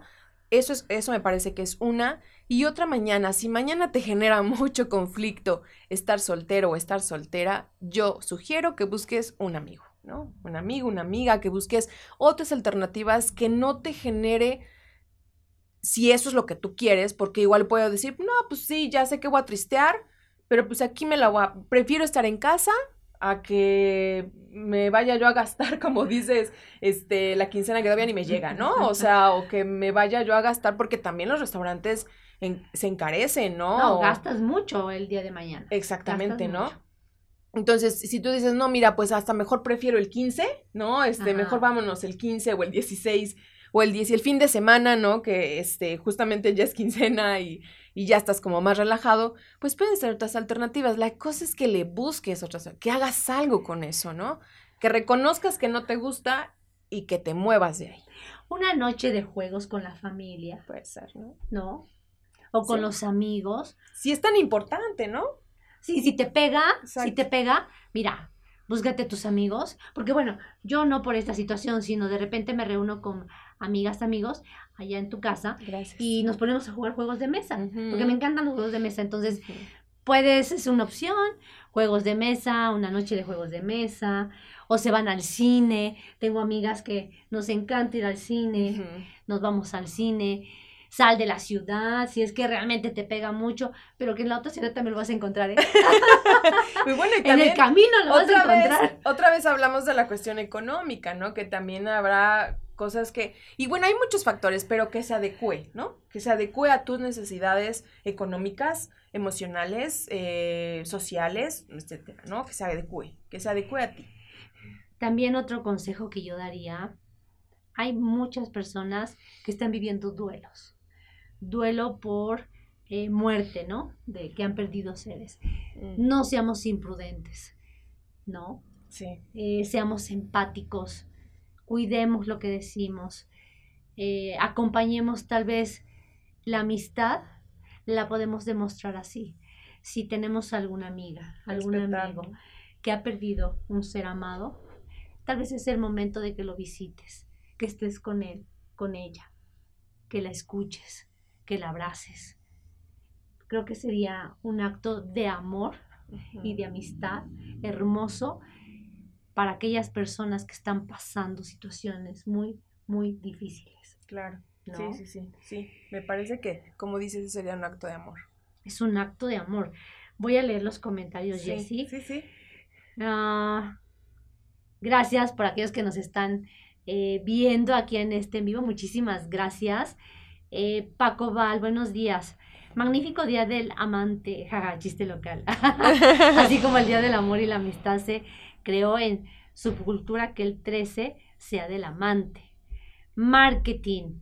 Eso, es, eso me parece que es una. Y otra mañana, si mañana te genera *laughs* mucho conflicto estar soltero o estar soltera, yo sugiero que busques un amigo, ¿no? Un amigo, una amiga, que busques otras alternativas que no te genere si eso es lo que tú quieres, porque igual puedo decir, no, pues sí, ya sé que voy a tristear, pero pues aquí me la voy a, prefiero estar en casa a que me vaya yo a gastar, *laughs* como dices, este, la quincena que todavía ni me llega, ¿no? O sea, o que me vaya yo a gastar porque también los restaurantes se encarecen, ¿no? No, gastas mucho el día de mañana. Exactamente, ¿no? Entonces, si tú dices, no, mira, pues hasta mejor prefiero el 15, ¿no? Este, mejor vámonos el 15 o el 16 o el 10 y el fin de semana, ¿no? Que este, justamente ya es quincena y, y ya estás como más relajado, pues pueden ser otras alternativas. La cosa es que le busques otras, que hagas algo con eso, ¿no? Que reconozcas que no te gusta y que te muevas de ahí. Una noche de juegos con la familia. Puede ser, ¿no? ¿No? O con los amigos. Si es tan importante, ¿no? Sí, si te pega, si te pega, mira, búscate tus amigos, porque bueno, yo no por esta situación, sino de repente me reúno con amigas, amigos, allá en tu casa, y nos ponemos a jugar juegos de mesa, porque me encantan los juegos de mesa, entonces puedes, es una opción, juegos de mesa, una noche de juegos de mesa, o se van al cine, tengo amigas que nos encanta ir al cine, nos vamos al cine, sal de la ciudad, si es que realmente te pega mucho, pero que en la otra ciudad también lo vas a encontrar, ¿eh? *laughs* bueno, en el camino lo vas a encontrar. otra vez hablamos de la cuestión económica, ¿no? Que también habrá cosas que, y bueno, hay muchos factores, pero que se adecue, ¿no? Que se adecue a tus necesidades económicas, emocionales, eh, sociales, etcétera, ¿no? Que se adecue, que se adecue a ti. También otro consejo que yo daría, hay muchas personas que están viviendo duelos duelo por eh, muerte, ¿no? De que han perdido seres. Mm. No seamos imprudentes, ¿no? Sí. Eh, seamos empáticos, cuidemos lo que decimos, eh, acompañemos tal vez la amistad, la podemos demostrar así. Si tenemos alguna amiga, algún amigo que ha perdido un ser amado, tal vez es el momento de que lo visites, que estés con él, con ella, que la escuches, que la abraces. Creo que sería un acto de amor y de amistad hermoso para aquellas personas que están pasando situaciones muy, muy difíciles. Claro. Sí, sí, sí, sí. Me parece que, como dices, sería un acto de amor. Es un acto de amor. Voy a leer los comentarios, Sí, Jessie. sí, sí. Ah, gracias por aquellos que nos están eh, viendo aquí en este en vivo. Muchísimas gracias. Eh, Paco Val, buenos días. Magnífico día del amante, *laughs* jaja, chiste local. *laughs* Así como el día del amor y la amistad se creó en su cultura que el 13 sea del amante. Marketing.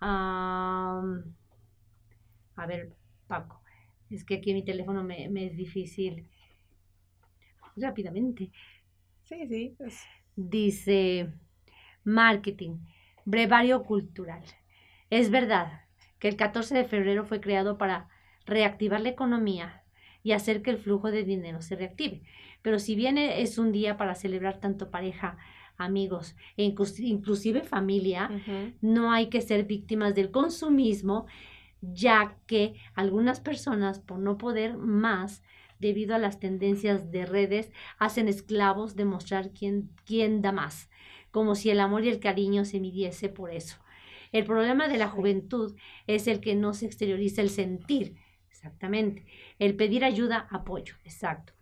A ver, Paco, es que aquí mi teléfono me, me es difícil. Rápidamente. Sí, sí. Dice marketing, brevario cultural. Es verdad que el 14 de febrero fue creado para reactivar la economía y hacer que el flujo de dinero se reactive. Pero si bien e- es un día para celebrar tanto pareja, amigos e inclus- inclusive familia, no hay que ser víctimas del consumismo, ya que algunas personas, por no poder más, debido a las tendencias de redes, hacen esclavos de mostrar quién, quién da más, como si el amor y el cariño se midiese por eso. El problema de la juventud es el que no se exterioriza el sentir, exactamente, el pedir ayuda, apoyo, exacto.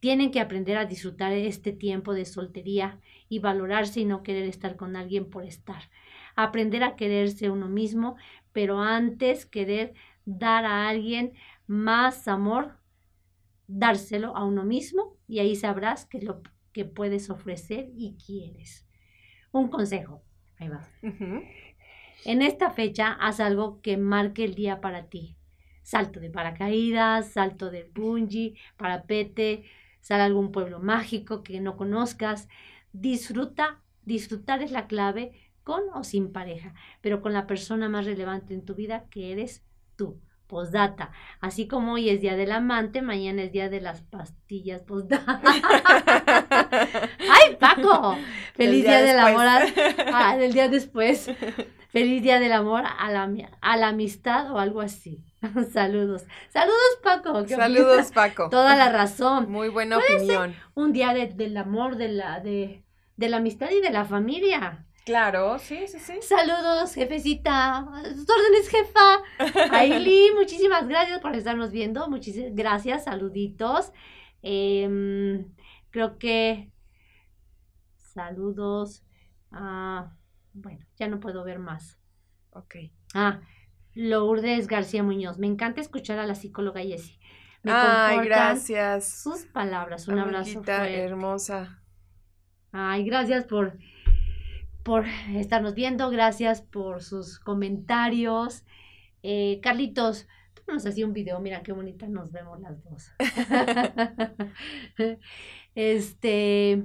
Tienen que aprender a disfrutar este tiempo de soltería y valorarse y no querer estar con alguien por estar. Aprender a quererse uno mismo, pero antes querer dar a alguien más amor, dárselo a uno mismo y ahí sabrás qué es lo que puedes ofrecer y quieres. Un consejo, ahí va. En esta fecha haz algo que marque el día para ti. Salto de paracaídas, salto del bungee, parapete, sal a algún pueblo mágico que no conozcas. Disfruta, disfrutar es la clave con o sin pareja, pero con la persona más relevante en tu vida que eres tú. Postdata. Así como hoy es día del amante, mañana es día de las pastillas postdata. *laughs* ¡Ay, Paco! Feliz día día, del amor a- después. ah, del día después. *laughs* Feliz día del amor a la, a la amistad o algo así. *laughs* Saludos. Saludos, Paco. ¿qué Saludos? Paco. Toda la razón. Muy buena opinión. Un día de- del amor, de la, de, de la amistad y de la familia. Claro, sí, sí, sí. Saludos, jefecita. Sus órdenes, jefa. Ailí, *laughs* muchísimas gracias por estarnos viendo. Muchísimas gracias, saluditos. Em, creo que saludos. Ah, bueno, ya no puedo ver más. Ok. Ah, Lourdes García Muñoz. Me encanta escuchar a la psicóloga Jessie. Me Ay, gracias. Sus palabras. Un abrazo Amiguita fuerte. hermosa. Ay, gracias por, por estarnos viendo, gracias por sus comentarios. Eh, Carlitos, tú nos hacía un video, mira qué bonita nos vemos las dos. *laughs* este,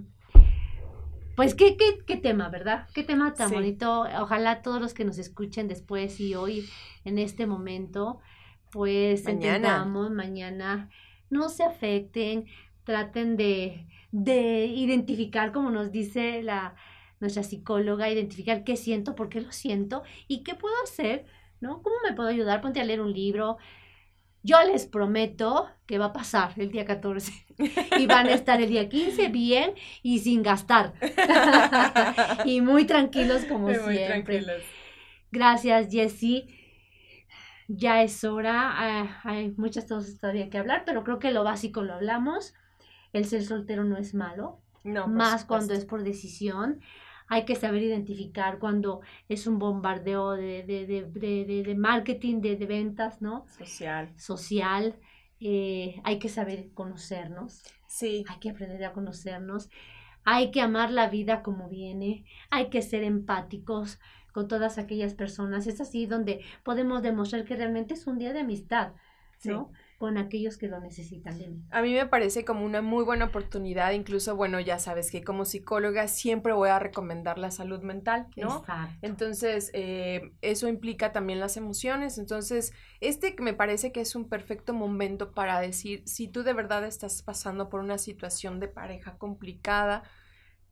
pues qué, qué, qué tema, ¿verdad? Qué tema tan Sí. bonito. Ojalá todos los que nos escuchen después y hoy, en este momento, pues Mañana. entendamos mañana, no se afecten, traten de, de identificar, como nos dice la, nuestra psicóloga, identificar qué siento, por qué lo siento y qué puedo hacer, ¿no? ¿Cómo me puedo ayudar? Ponte a leer un libro. Yo les prometo que va a pasar el día 14 *laughs* y van a estar el día 15 bien y sin gastar *laughs* y muy tranquilos como Muy siempre. tranquilos. Gracias, Jessie. Ya es hora. ah, hay muchas cosas todavía que hablar, pero creo que lo básico lo hablamos. El ser soltero no es malo, No, más cuando es por decisión. Hay que saber identificar cuando es un bombardeo de, de, de, de, de- de marketing, de, de ventas, ¿no? social. Social. Eh, hay que saber conocernos. Sí. Hay que aprender a conocernos. Hay que amar la vida como viene. Hay que ser empáticos con todas aquellas personas. Es así donde podemos demostrar que realmente es un día de amistad, ¿no? Con aquellos que lo necesitan. A mí me parece como una muy buena oportunidad, incluso, bueno, ya sabes que como psicóloga siempre voy a recomendar la salud mental, ¿no? Exacto. Entonces, eh, eso implica también las emociones. Entonces, este me parece que es un perfecto momento para decir, si tú de verdad estás pasando por una situación de pareja complicada,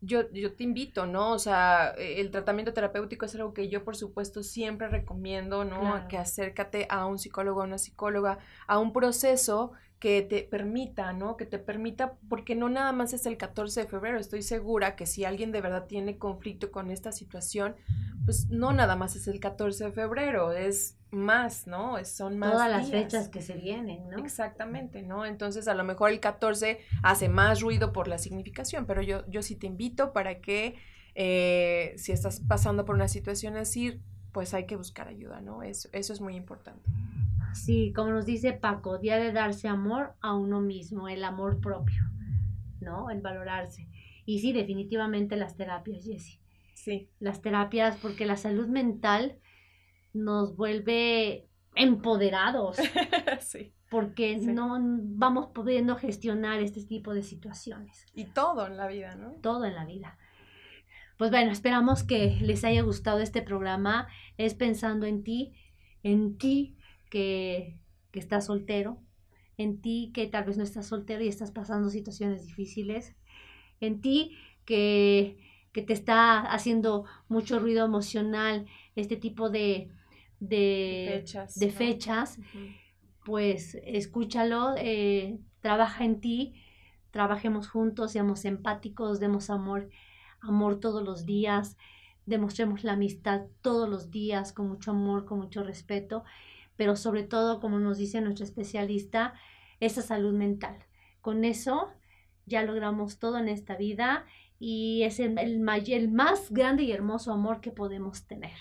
yo, yo te invito, ¿no? O sea, e, el tratamiento terapéutico es algo que yo, por supuesto, siempre recomiendo, ¿no? Que acércate a un psicólogo, a una psicóloga, a un proceso que te permita, ¿no? Que te permita, porque no nada más es el 14 de febrero, estoy segura que si alguien de verdad tiene conflicto con esta situación, pues no nada más es el 14 de febrero, es más, ¿no? Son más. Todas las fechas que se vienen, ¿no? Exactamente, ¿no? Entonces a lo mejor el 14 hace más ruido por la significación, pero yo, yo sí te invito para que eh, si estás pasando por una situación así, pues hay que buscar ayuda, ¿no? Eso, eso es muy importante. Sí, como nos dice Paco, día de darse amor a uno mismo, el amor propio, ¿no? El valorarse. Y sí, definitivamente las terapias, Jessie. Sí. Las terapias, porque la salud mental nos vuelve empoderados. *laughs* sí. Porque no vamos pudiendo gestionar este tipo de situaciones. Y todo en la vida, ¿no? Todo en la vida. Pues bueno, esperamos que les haya gustado este programa. Es pensando en ti, en ti que, que estás soltero, en ti que tal vez no estás soltero y estás pasando situaciones difíciles, en ti que, que te está haciendo mucho ruido emocional, este tipo de, de fechas, de fechas pues escúchalo, eh, trabaja en ti, trabajemos juntos, seamos empáticos, demos amor, amor todos los días, demostremos la amistad todos los días con mucho amor, con mucho respeto pero sobre todo, como nos dice nuestro especialista, esa salud mental. Con eso ya logramos todo en esta vida y es el, el, más grande y hermoso amor que podemos tener.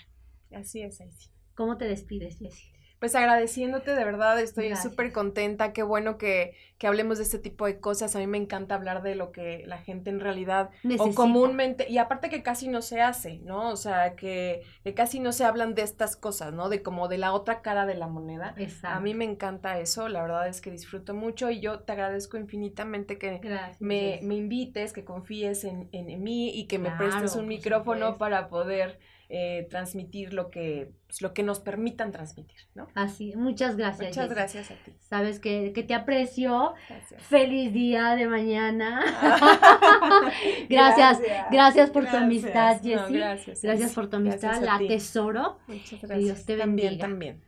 Así es, Jessie. ¿Cómo te despides, Jessie? Pues agradeciéndote de verdad, estoy súper contenta, qué bueno que, que, hablemos de este tipo de cosas, a mí me encanta hablar de lo que la gente en realidad o comúnmente, y aparte que casi no se hace, ¿no? O sea, que, que, casi no se hablan de estas cosas, ¿no? De como de la otra cara de la moneda. Exacto. A mí me encanta eso, la verdad es que disfruto mucho y yo te agradezco infinitamente que me, me, invites, que confíes en, en, mí y que me prestes un micrófono para poder eh, transmitir lo que, pues, lo que nos permitan transmitir, ¿no? Así, muchas gracias. Muchas gracias a ti. Sabes que, te aprecio. Feliz día de mañana. *laughs* gracias, gracias, por tu amistad, Jessie. gracias. Gracias por tu amistad, la tesoro. Muchas gracias. Dios te bendiga. También, también.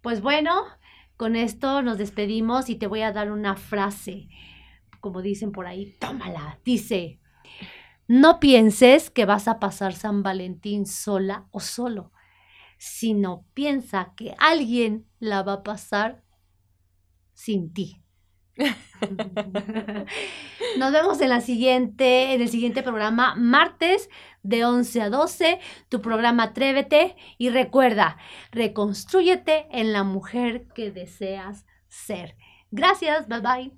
Pues bueno, con esto nos despedimos y te voy a dar una frase, como dicen por ahí, tómala. Dice, no pienses que vas a pasar San Valentín sola o solo, sino piensa que alguien la va a pasar sin ti. *laughs* Nos vemos en la siguiente, en el siguiente programa, martes de 11 a 12, tu programa Atrévete y recuerda, reconstrúyete en la mujer que deseas ser. Gracias, bye bye.